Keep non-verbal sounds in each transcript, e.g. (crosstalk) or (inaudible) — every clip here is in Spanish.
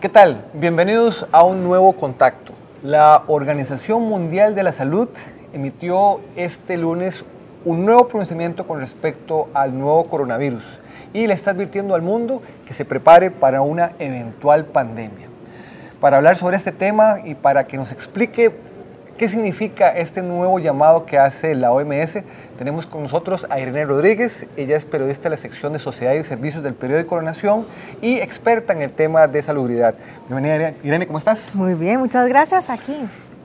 ¿Qué tal? Bienvenidos a un nuevo contacto. La Organización Mundial de la Salud emitió este lunes un nuevo pronunciamiento con respecto al nuevo coronavirus y le está advirtiendo al mundo que se prepare para una eventual pandemia. Para hablar sobre este tema y para que nos explique qué significa este nuevo llamado que hace la OMS, tenemos con nosotros a Irene Rodríguez. Ella es periodista de la sección de Sociedad y Servicios del periódico La Nación y experta en el tema de salubridad. Bienvenida, Irene, ¿cómo estás? Muy bien, muchas gracias. Aquí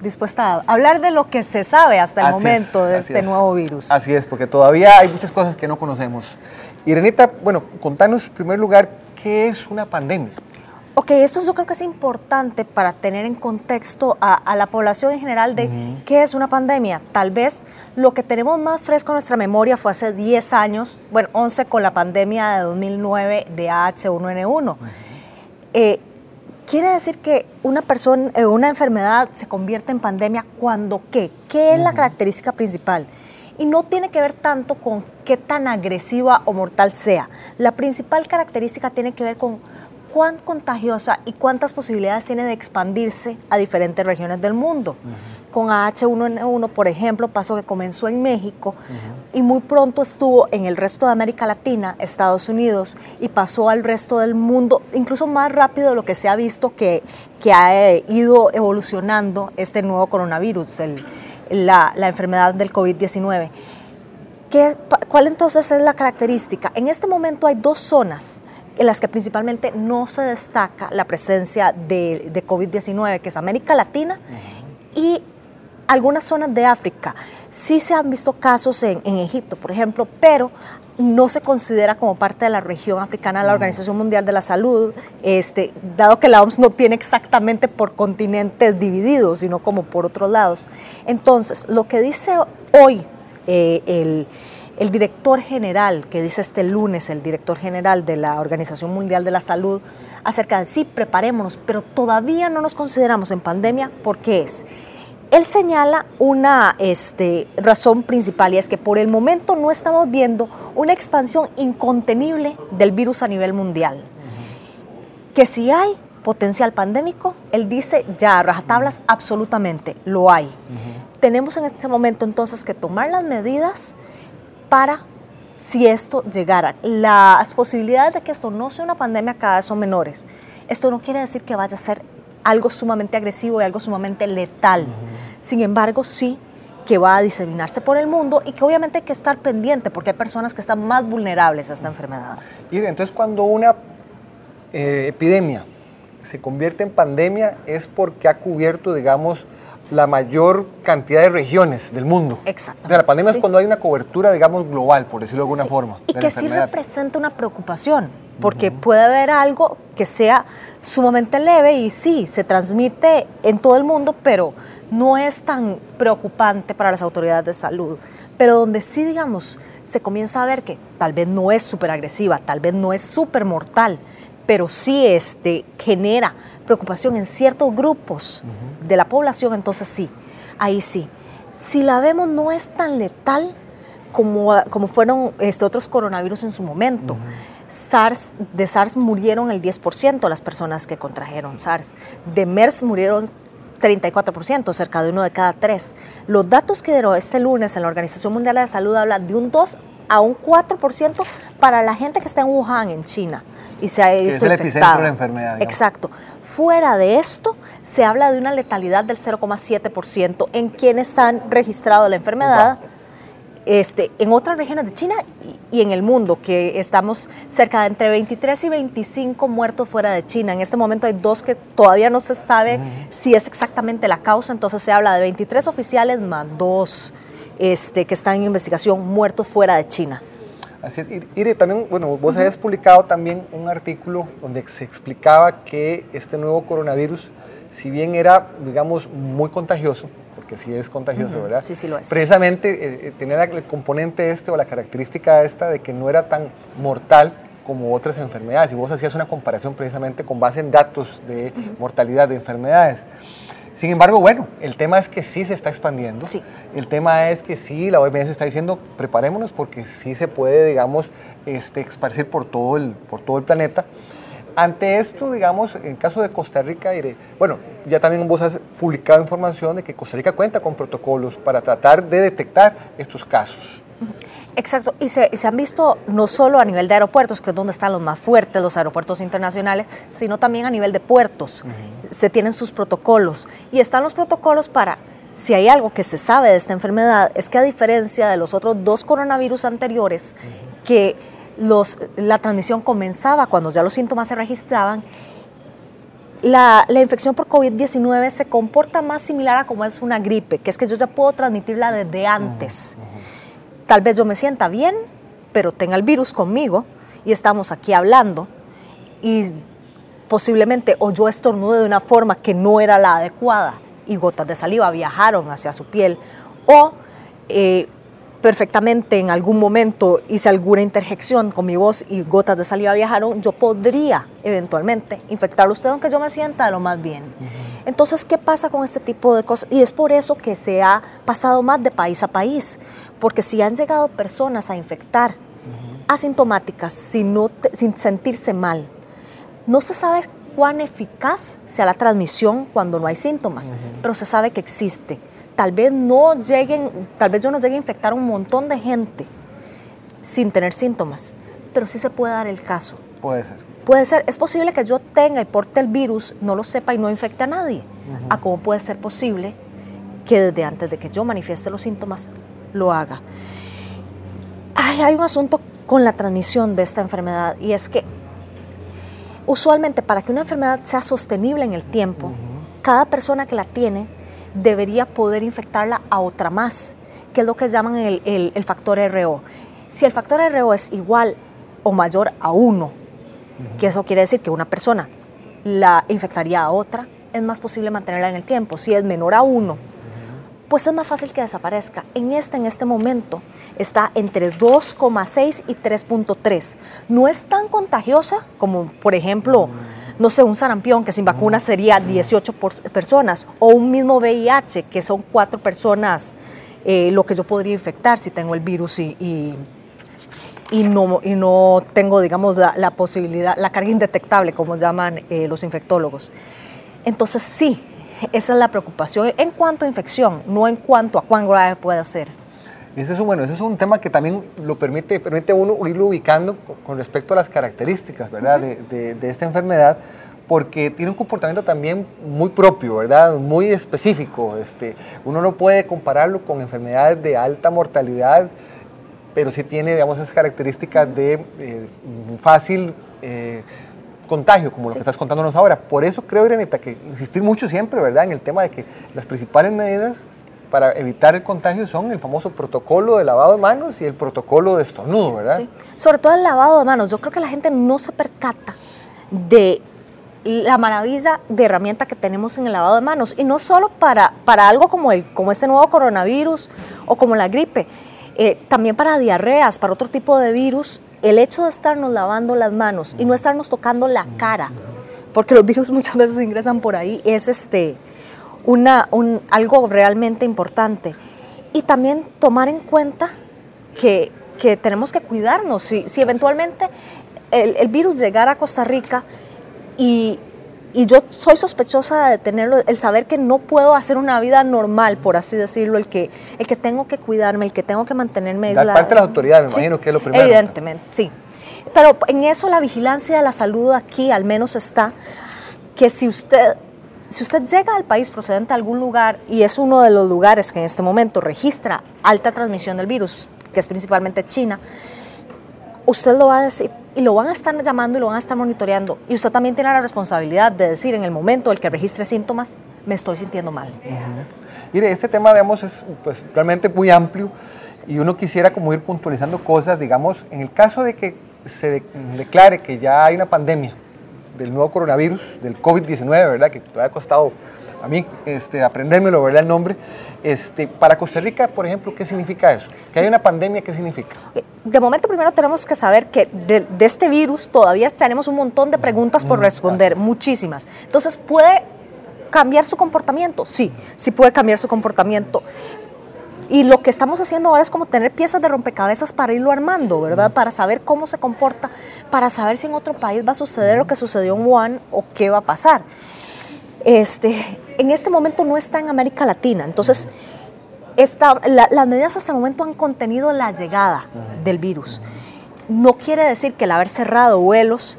dispuesta a hablar de lo que se sabe hasta el momento de este nuevo virus. Así es, porque todavía hay muchas cosas que no conocemos. Irenita, bueno, contanos en primer lugar qué es una pandemia. Ok, esto yo creo que es importante para tener en contexto a, la población en general de qué es una pandemia. Tal vez lo que tenemos más fresco en nuestra memoria fue hace 10 años, bueno, 11 con la pandemia de 2009 de H1N1. Eh, quiere decir que una persona, eh, una enfermedad se convierte en pandemia cuando qué? ¿Qué es la característica principal? Y no tiene que ver tanto con qué tan agresiva o mortal sea. La principal característica tiene que ver con cuán contagiosa y cuántas posibilidades tiene de expandirse a diferentes regiones del mundo. Con H1N1, por ejemplo, pasó que comenzó en México y muy pronto estuvo en el resto de América Latina, Estados Unidos, y pasó al resto del mundo, incluso más rápido de lo que se ha visto que, que ha eh, ido evolucionando este nuevo coronavirus, la, la enfermedad del COVID-19. ¿Cuál entonces es la característica? En este momento hay dos zonas en las que principalmente no se destaca la presencia de, de COVID-19, que es América Latina y algunas zonas de África. Sí se han visto casos en, en, Egipto, por ejemplo, pero no se considera como parte de la región africana de la Organización Mundial de la Salud, este, dado que la OMS no tiene exactamente por continentes divididos, sino como por otros lados. Entonces, lo que dice hoy eh, el el director general, que dice este lunes el director general de la Organización Mundial de la Salud, acerca de sí, preparémonos, pero todavía no nos consideramos en pandemia, ¿por qué es? Él señala una este, razón principal y es que por el momento no estamos viendo una expansión incontenible del virus a nivel mundial. Que si hay potencial pandémico, él dice ya, rajatablas, absolutamente, lo hay. Tenemos en este momento entonces que tomar las medidas para si esto llegara. Las posibilidades de que esto no sea una pandemia cada vez son menores. Esto no quiere decir que vaya a ser algo sumamente agresivo y algo sumamente letal. Sin embargo, sí que va a diseminarse por el mundo y que obviamente hay que estar pendiente porque hay personas que están más vulnerables a esta enfermedad. Y entonces cuando una eh, epidemia se convierte en pandemia es porque ha cubierto, digamos, la mayor cantidad de regiones del mundo. Exacto. la pandemia es cuando hay una cobertura, digamos, global, por decirlo de alguna forma. Y que sí representa una preocupación, porque puede haber algo que sea sumamente leve y sí, se transmite en todo el mundo, pero no es tan preocupante para las autoridades de salud. Pero donde sí, digamos, se comienza a ver que tal vez no es súper agresiva, tal vez no es súper mortal, pero sí este, genera preocupación en ciertos grupos de la población, entonces sí, ahí sí. Si la vemos no es tan letal como, como fueron este, otros coronavirus en su momento. SARS, de SARS murieron el 10% las personas que contrajeron SARS. De MERS murieron 34%, cerca de uno de cada tres. Los datos que dieron este lunes en la Organización Mundial de la Salud hablan de un 2 a un 4% para la gente que está en Wuhan, en China y se ha visto es el de la enfermedad. Exacto. Fuera de esto, se habla de una letalidad del 0,7% en quienes han registrado la enfermedad. Este, en otras regiones de China y, en el mundo, que estamos cerca de entre 23 y 25 muertos fuera de China. En este momento hay dos que todavía no se sabe si es exactamente la causa, entonces se habla de 23 oficiales más dos este, que están en investigación muertos fuera de China. Así es. Y, también, bueno, vos habías publicado también un artículo donde se explicaba que este nuevo coronavirus, si bien era, digamos, muy contagioso, porque sí es contagioso, ¿verdad? Sí, sí lo es. Precisamente eh, eh, tenía el componente este o la característica esta de que no era tan mortal como otras enfermedades. Y vos hacías una comparación precisamente con base en datos de mortalidad de enfermedades. Sin embargo, bueno, el tema es que sí se está expandiendo. Sí. El tema es que sí, la OMS está diciendo, preparémonos porque sí se puede, digamos, este, esparcir por todo el, por todo el planeta. Ante esto, digamos, en el caso de Costa Rica, bueno, ya también vos has publicado información de que Costa Rica cuenta con protocolos para tratar de detectar estos casos. Exacto, y se, han visto no solo a nivel de aeropuertos, que es donde están los más fuertes, los aeropuertos internacionales, sino también a nivel de puertos. Se tienen sus protocolos. Y están los protocolos para, si hay algo que se sabe de esta enfermedad, es que a diferencia de los otros dos coronavirus anteriores, que los, la transmisión comenzaba cuando ya los síntomas se registraban, la, infección por COVID-19 se comporta más similar a como es una gripe, que es que yo ya puedo transmitirla desde antes. Tal vez yo me sienta bien, pero tenga el virus conmigo y estamos aquí hablando. Y posiblemente o yo estornude de una forma que no era la adecuada y gotas de saliva viajaron hacia su piel. O eh, perfectamente en algún momento hice alguna interjección con mi voz y gotas de saliva viajaron, yo podría eventualmente infectarlo. Usted aunque yo me sienta lo más bien. Entonces, ¿qué pasa con este tipo de cosas? Y es por eso que se ha pasado más de país a país, porque si han llegado personas a infectar asintomáticas sin, sin sentirse mal, no se sabe cuán eficaz sea la transmisión cuando no hay síntomas, pero se sabe que existe tal vez no lleguen, tal vez yo no llegue a infectar a un montón de gente sin tener síntomas, pero sí se puede dar el caso. Puede ser. Puede ser, es posible que yo tenga y porte el virus, no lo sepa y no infecte a nadie. ¿A cómo puede ser posible que desde antes de que yo manifieste los síntomas lo haga? hay un asunto con la transmisión de esta enfermedad y es que usualmente para que una enfermedad sea sostenible en el tiempo, cada persona que la tiene debería poder infectarla a otra más, que es lo que llaman el, factor RO. Si el factor RO es igual o mayor a 1, que eso quiere decir que una persona la infectaría a otra, es más posible mantenerla en el tiempo. Si es menor a 1, pues es más fácil que desaparezca. En este, en este momento, está entre 2,6 y 3,3. No es tan contagiosa como, por ejemplo, no sé, un sarampión que sin vacuna sería 18 personas, o un mismo VIH que son cuatro personas eh, lo que yo podría infectar si tengo el virus y, y, no, y no tengo, digamos, la, posibilidad, la carga indetectable, como llaman eh, los infectólogos. Entonces sí, esa es la preocupación en cuanto a infección, no en cuanto a cuán grave puede ser. Ese es, un, bueno, ese es un tema que también lo permite, permite uno irlo ubicando con respecto a las características ¿verdad? de, de, esta enfermedad, porque tiene un comportamiento también muy propio, ¿verdad? muy específico. Este, uno no puede compararlo con enfermedades de alta mortalidad, pero sí tiene digamos, esas características de eh, fácil eh, contagio, como lo que estás contándonos ahora. Por eso creo, Irenita, que insistir mucho siempre ¿verdad? en el tema de que las principales medidas para evitar el contagio son el famoso protocolo de lavado de manos y el protocolo de estornudo, ¿verdad? Sí, sobre todo el lavado de manos. Yo creo que la gente no se percata de la maravilla de herramienta que tenemos en el lavado de manos y no solo para, para algo como, el, como este nuevo coronavirus o como la gripe, eh, también para diarreas, para otro tipo de virus, el hecho de estarnos lavando las manos y no estarnos tocando la cara, porque los (laughs) virus muchas veces ingresan por ahí, es este, una, un, algo realmente importante. Y también tomar en cuenta que, que tenemos que cuidarnos. Si, si eventualmente el, el, virus llegara a Costa Rica y, y, yo soy sospechosa de tenerlo, el saber que no puedo hacer una vida normal, por así decirlo, el que, el que tengo que cuidarme, el que tengo que mantenerme aislada. parte de las autoridades, me imagino que es lo primero. Evidentemente, sí. Pero en eso la vigilancia de la salud aquí al menos está que si usted si usted llega al país procedente de algún lugar y es uno de los lugares que en este momento registra alta transmisión del virus, que es principalmente China, usted lo va a decir y lo van a estar llamando y lo van a estar monitoreando. Y usted también tiene la responsabilidad de decir en el momento en el que registre síntomas, me estoy sintiendo mal. Mire, este tema, digamos, es pues, realmente muy amplio y uno quisiera como ir puntualizando cosas, digamos, en el caso de que se declare que ya hay una pandemia, del nuevo coronavirus, del COVID-19, ¿verdad? Que me ha costado a mí este, aprendérmelo, ¿verdad? El nombre. Este, para Costa Rica, por ejemplo, ¿qué significa eso? Que hay una pandemia, ¿qué significa? De momento, primero tenemos que saber que de, este virus todavía tenemos un montón de preguntas por mm, responder, muchísimas. Entonces, ¿puede cambiar su comportamiento? Sí, sí puede cambiar su comportamiento. Y lo que estamos haciendo ahora es como tener piezas de rompecabezas para irlo armando, ¿verdad? Para saber cómo se comporta, para saber si en otro país va a suceder lo que sucedió en Wuhan o qué va a pasar. Este, en este momento no está en América Latina, entonces las medidas hasta el momento han contenido la llegada del virus. No quiere decir que el haber cerrado vuelos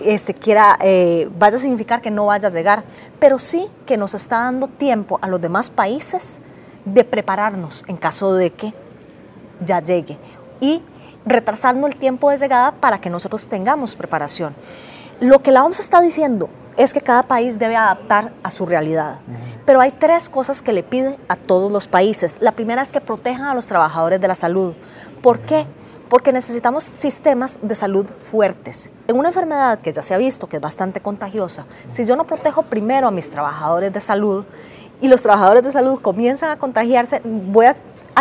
este, quiera, eh, vaya a significar que no vaya a llegar, pero sí que nos está dando tiempo a los demás países de prepararnos en caso de que ya llegue y retrasando el tiempo de llegada para que nosotros tengamos preparación. Lo que la OMS está diciendo es que cada país debe adaptar a su realidad, pero hay tres cosas que le piden a todos los países. La primera es que protejan a los trabajadores de la salud. ¿Por qué? Porque necesitamos sistemas de salud fuertes. En una enfermedad que ya se ha visto que es bastante contagiosa, si yo no protejo primero a mis trabajadores de salud, y los trabajadores de salud comienzan a contagiarse, voy a,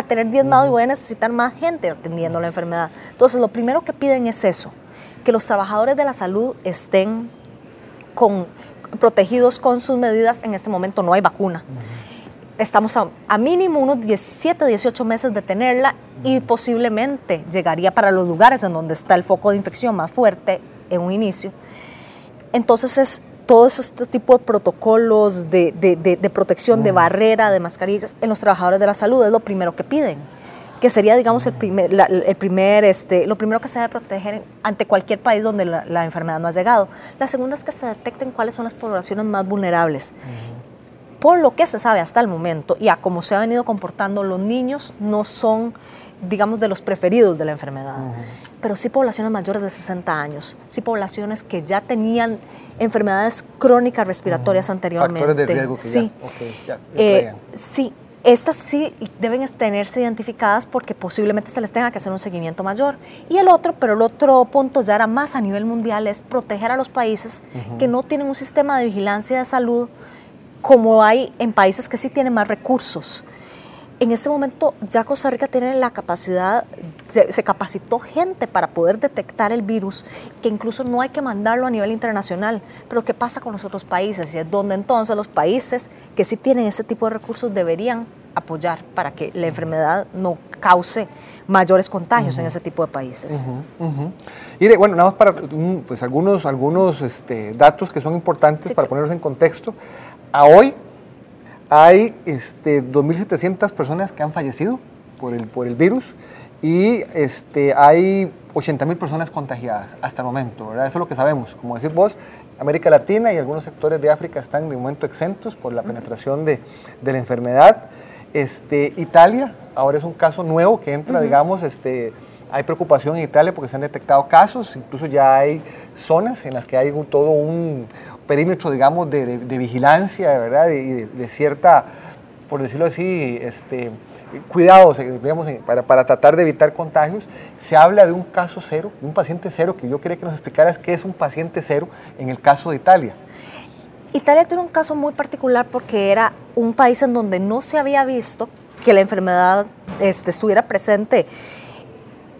tener diezmado y voy a necesitar más gente atendiendo la enfermedad. Entonces, lo primero que piden es eso, que los trabajadores de la salud estén con, protegidos con sus medidas. En este momento no hay vacuna. Estamos a, a, mínimo unos 17, 18 meses de tenerla y posiblemente llegaría para los lugares en donde está el foco de infección más fuerte en un inicio. Entonces es todos estos tipos de protocolos de, de, protección, de barrera, de mascarillas en los trabajadores de la salud, es lo primero que piden, que sería, digamos, el primer, el primer este, lo primero que se debe proteger ante cualquier país donde la, enfermedad no ha llegado. La segunda es que se detecten cuáles son las poblaciones más vulnerables. Por lo que se sabe hasta el momento y a cómo se ha venido comportando, los niños no son, digamos, de los preferidos de la enfermedad pero sí poblaciones mayores de 60 años, sí poblaciones que ya tenían enfermedades crónicas respiratorias anteriormente. Factores de riesgo que sí. Eh, sí, estas sí deben tenerse identificadas porque posiblemente se les tenga que hacer un seguimiento mayor. Y el otro, pero el otro punto ya era más a nivel mundial, es proteger a los países que no tienen un sistema de vigilancia de salud como hay en países que sí tienen más recursos en este momento ya Costa Rica tiene la capacidad, se, capacitó gente para poder detectar el virus, que incluso no hay que mandarlo a nivel internacional. Pero ¿qué pasa con los otros países? Y es donde entonces los países que sí tienen ese tipo de recursos deberían apoyar para que la enfermedad no cause mayores contagios en ese tipo de países. Y bueno, nada más para pues, algunos, algunos este, datos que son importantes para ponerlos en contexto. A hoy hay este, 2.700 personas que han fallecido por el, por el virus y este, hay 80.000 personas contagiadas hasta el momento, ¿verdad? Eso es lo que sabemos. Como decís vos, América Latina y algunos sectores de África están de momento exentos por la penetración de, de la enfermedad. Este, Italia, ahora es un caso nuevo que entra, digamos, este, hay preocupación en Italia porque se han detectado casos, incluso ya hay zonas en las que hay todo un, perímetro, digamos, de, vigilancia, ¿verdad? Y de, cierta, por decirlo así, este, cuidados, digamos, para, para, tratar de evitar contagios. Se habla de un caso cero, de un paciente cero, que yo quería que nos explicaras qué es un paciente cero en el caso de Italia. Italia tiene un caso muy particular porque era un país en donde no se había visto que la enfermedad este, estuviera presente.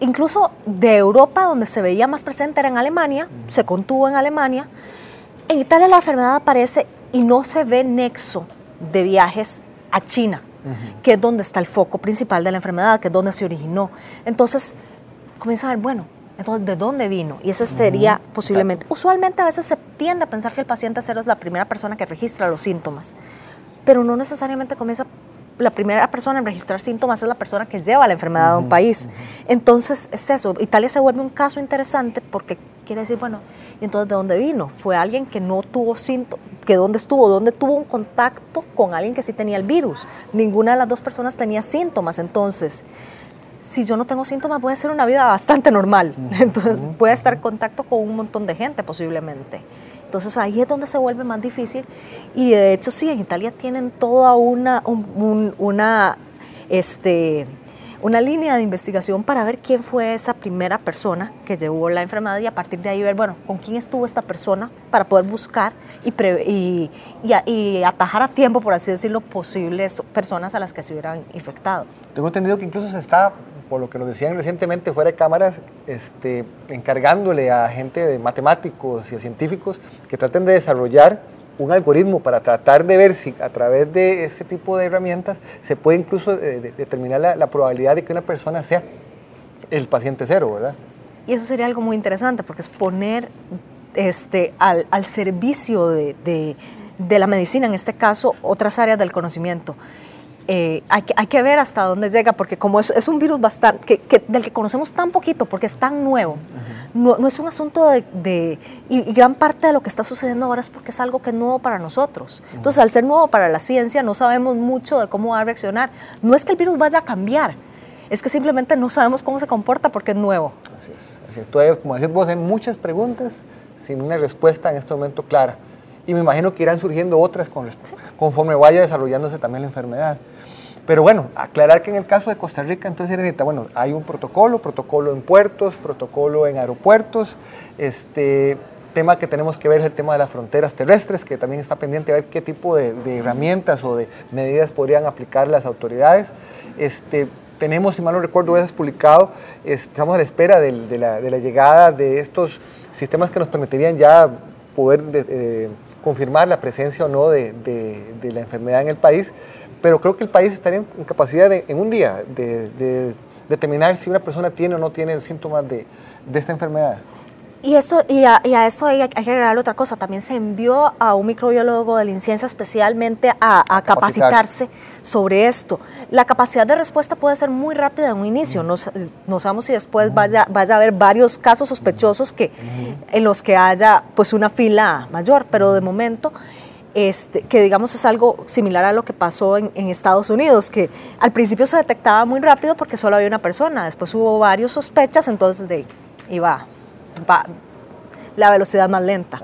Incluso de Europa, donde se veía más presente era en Alemania, se contuvo en Alemania, en Italia la enfermedad aparece y no se ve nexo de viajes a China, que es donde está el foco principal de la enfermedad, que es donde se originó. Entonces, comienza a ver, bueno, entonces, ¿de dónde vino? Y ese sería posiblemente. Usualmente a veces se tiende a pensar que el paciente cero es la primera persona que registra los síntomas, pero no necesariamente comienza la primera persona en registrar síntomas es la persona que lleva la enfermedad a un país. Entonces, es eso. Italia se vuelve un caso interesante porque quiere decir, bueno, ¿y entonces de dónde vino? Fue alguien que no tuvo síntomas, que dónde estuvo, dónde tuvo un contacto con alguien que sí tenía el virus. Ninguna de las dos personas tenía síntomas. Entonces, si yo no tengo síntomas, voy a hacer una vida bastante normal. (laughs) Entonces, voy a estar en contacto con un montón de gente posiblemente. Entonces ahí es donde se vuelve más difícil y de hecho sí, en Italia tienen toda una, una, este, una línea de investigación para ver quién fue esa primera persona que llevó la enfermedad y a partir de ahí ver, bueno, con quién estuvo esta persona para poder buscar y, y, atajar a tiempo, por así decirlo, posibles personas a las que se hubieran infectado. Tengo entendido que incluso se está por lo que nos decían recientemente fuera de cámaras, este, encargándole a gente de matemáticos y a científicos que traten de desarrollar un algoritmo para tratar de ver si a través de este tipo de herramientas se puede incluso eh, determinar la, probabilidad de que una persona sea el paciente cero, ¿verdad? Y eso sería algo muy interesante porque es poner este, al, al servicio de, de, de, la medicina, en este caso, otras áreas del conocimiento. Eh, hay, que, hay, que, ver hasta dónde llega, porque como es, es un virus bastante, que, del que conocemos tan poquito, porque es tan nuevo, no, no, es un asunto de... y, gran parte de lo que está sucediendo ahora es porque es algo que es nuevo para nosotros. Entonces, al ser nuevo para la ciencia, no sabemos mucho de cómo va a reaccionar. No es que el virus vaya a cambiar, es que simplemente no sabemos cómo se comporta porque es nuevo. Así es, así es. Todavía, como decís vos, hay muchas preguntas sin una respuesta en este momento clara. Y me imagino que irán surgiendo otras con, conforme vaya desarrollándose también la enfermedad. Pero bueno, aclarar que en el caso de Costa Rica, entonces, Irenita, bueno, hay un protocolo, protocolo en puertos, protocolo en aeropuertos, este tema que tenemos que ver es el tema de las fronteras terrestres, que también está pendiente a ver qué tipo de, herramientas o de medidas podrían aplicar las autoridades. Este, tenemos, si mal no recuerdo, es publicado, estamos a la espera de, la, llegada de estos sistemas que nos permitirían ya poder eh, confirmar la presencia o no de, la enfermedad en el país pero creo que el país estaría en capacidad en un día de, determinar si una persona tiene o no tiene síntomas de, esta enfermedad. Y, esto, y, a, esto hay, que agregar otra cosa, también se envió a un microbiólogo de la Inciencia especialmente a, capacitarse sobre esto. La capacidad de respuesta puede ser muy rápida en un inicio, no, sabemos si después vaya, vaya a haber varios casos sospechosos que, en los que haya pues una fila mayor, pero de momento este, que digamos es algo similar a lo que pasó en, Estados Unidos, que al principio se detectaba muy rápido porque solo había una persona, después hubo varios sospechas, entonces de, iba va la velocidad más lenta.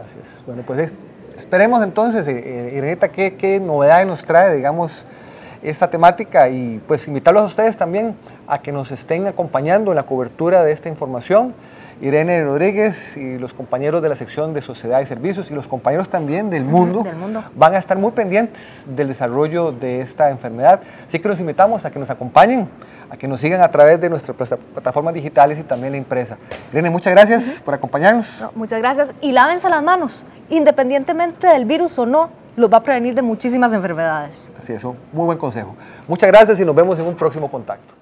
Bueno, pues esperemos entonces, eh, Irenita, qué, qué novedades nos trae, digamos, esta temática y pues invitarlos a ustedes también a que nos estén acompañando en la cobertura de esta información. Irene Rodríguez y los compañeros de la sección de Sociedad y Servicios y los compañeros también del mundo, van a estar muy pendientes del desarrollo de esta enfermedad. Así que los invitamos a que nos acompañen, a que nos sigan a través de nuestras plataformas digitales y también la empresa. Irene, muchas gracias por acompañarnos. muchas gracias y lávense las manos, independientemente del virus o no, los va a prevenir de muchísimas enfermedades. Así es, muy buen consejo. Muchas gracias y nos vemos en un próximo contacto.